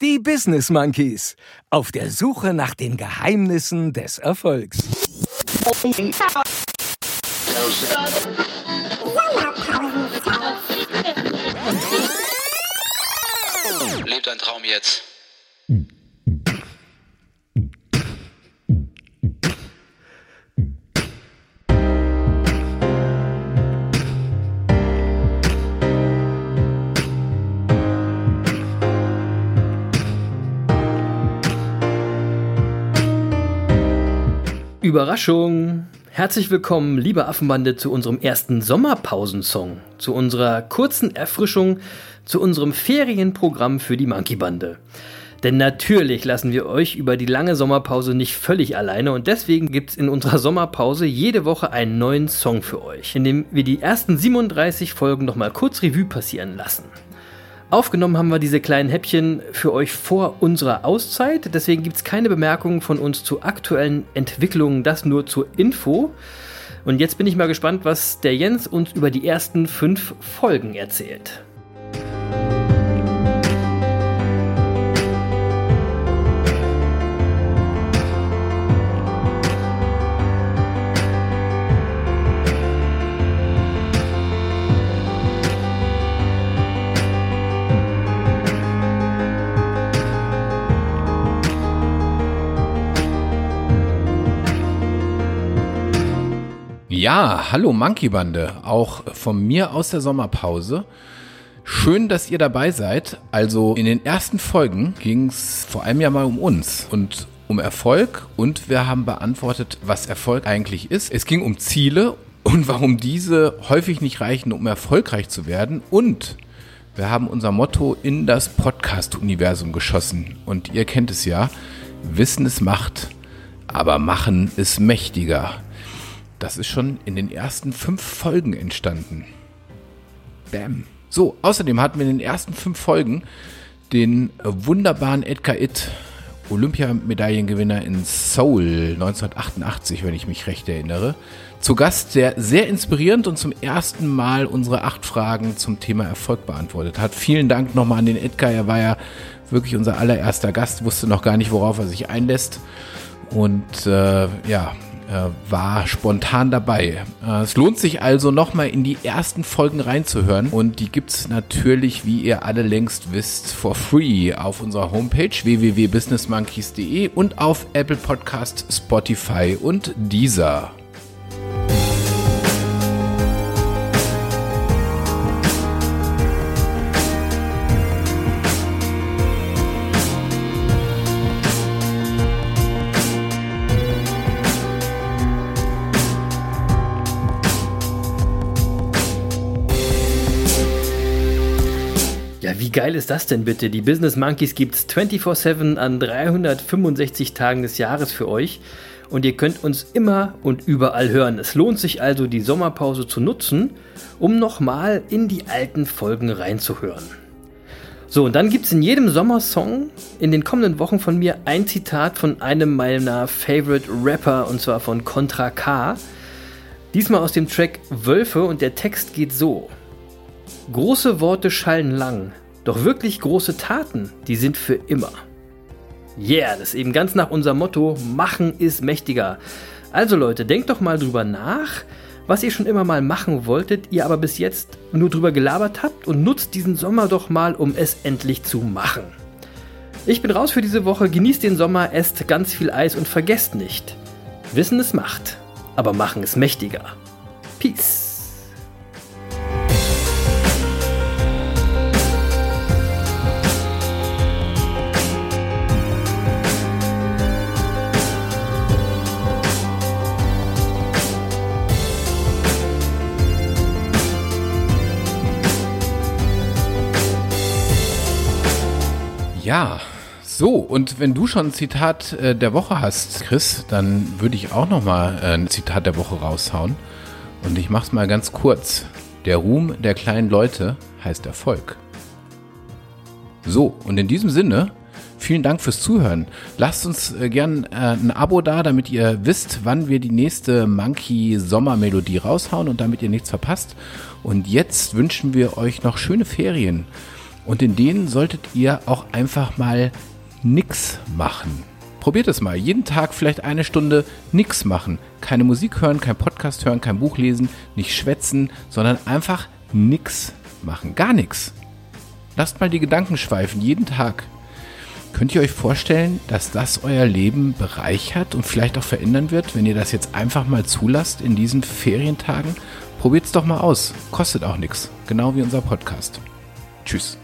Die Business Monkeys. Auf der Suche nach den Geheimnissen des Erfolgs. Lebt ein Traum jetzt. Überraschung! Herzlich willkommen, liebe Affenbande, zu unserem ersten Sommerpausensong, zu unserer kurzen Erfrischung, zu unserem Ferienprogramm für die Monkey Bande. Denn natürlich lassen wir euch über die lange Sommerpause nicht völlig alleine und deswegen gibt es in unserer Sommerpause jede Woche einen neuen Song für euch, in dem wir die ersten 37 Folgen nochmal kurz Revue passieren lassen. Aufgenommen haben wir diese kleinen Häppchen für euch vor unserer Auszeit. Deswegen gibt es keine Bemerkungen von uns zu aktuellen Entwicklungen, das nur zur Info. Und jetzt bin ich mal gespannt, was der Jens uns über die ersten fünf Folgen erzählt. Ja, hallo Monkey Bande, auch von mir aus der Sommerpause. Schön, dass ihr dabei seid. Also in den ersten Folgen ging es vor allem ja mal um uns und um Erfolg und wir haben beantwortet, was Erfolg eigentlich ist. Es ging um Ziele und warum diese häufig nicht reichen, um erfolgreich zu werden und wir haben unser Motto in das Podcast-Universum geschossen und ihr kennt es ja, Wissen ist Macht, aber Machen ist mächtiger. Das ist schon in den ersten fünf Folgen entstanden. Bam. So, außerdem hatten wir in den ersten fünf Folgen den wunderbaren Edgar Itt, Olympiamedaillengewinner in Seoul 1988, wenn ich mich recht erinnere. Zu Gast, der sehr inspirierend und zum ersten Mal unsere acht Fragen zum Thema Erfolg beantwortet hat. Vielen Dank nochmal an den Edgar. Er war ja wirklich unser allererster Gast, wusste noch gar nicht, worauf er sich einlässt. Und äh, ja, war spontan dabei. Äh, es lohnt sich also nochmal in die ersten Folgen reinzuhören und die gibt es natürlich, wie ihr alle längst wisst, for free auf unserer Homepage www.businessmonkeys.de und auf Apple Podcast, Spotify und Deezer. Wie geil ist das denn bitte? Die Business Monkeys gibt es 24-7 an 365 Tagen des Jahres für euch und ihr könnt uns immer und überall hören. Es lohnt sich also, die Sommerpause zu nutzen, um nochmal in die alten Folgen reinzuhören. So, und dann gibt es in jedem Sommersong in den kommenden Wochen von mir ein Zitat von einem meiner Favorite Rapper und zwar von Contra K. Diesmal aus dem Track Wölfe und der Text geht so. Große Worte schallen lang, doch wirklich große Taten, die sind für immer. Yeah, das ist eben ganz nach unserem Motto, machen ist mächtiger. Also Leute, denkt doch mal drüber nach, was ihr schon immer mal machen wolltet, ihr aber bis jetzt nur drüber gelabert habt und nutzt diesen Sommer doch mal, um es endlich zu machen. Ich bin raus für diese Woche, genießt den Sommer, esst ganz viel Eis und vergesst nicht. Wissen ist Macht, aber machen ist mächtiger. Peace. Ja, so, und wenn du schon ein Zitat äh, der Woche hast, Chris, dann würde ich auch noch mal äh, ein Zitat der Woche raushauen. Und ich mach's mal ganz kurz. Der Ruhm der kleinen Leute heißt Erfolg. So, und in diesem Sinne, vielen Dank fürs Zuhören. Lasst uns äh, gern äh, ein Abo da, damit ihr wisst, wann wir die nächste Monkey Sommermelodie raushauen und damit ihr nichts verpasst. Und jetzt wünschen wir euch noch schöne Ferien Und in denen solltet ihr auch einfach mal nix machen. Probiert es mal. Jeden Tag vielleicht eine Stunde nix machen. Keine Musik hören, kein Podcast hören, kein Buch lesen, nicht schwätzen, sondern einfach nix machen. Gar nichts. Lasst mal die Gedanken schweifen, jeden Tag. Könnt ihr euch vorstellen, dass das euer Leben bereichert und vielleicht auch verändern wird, wenn ihr das jetzt einfach mal zulasst in diesen Ferientagen? Probiert es doch mal aus. Kostet auch nichts. Genau wie unser Podcast. Tschüss.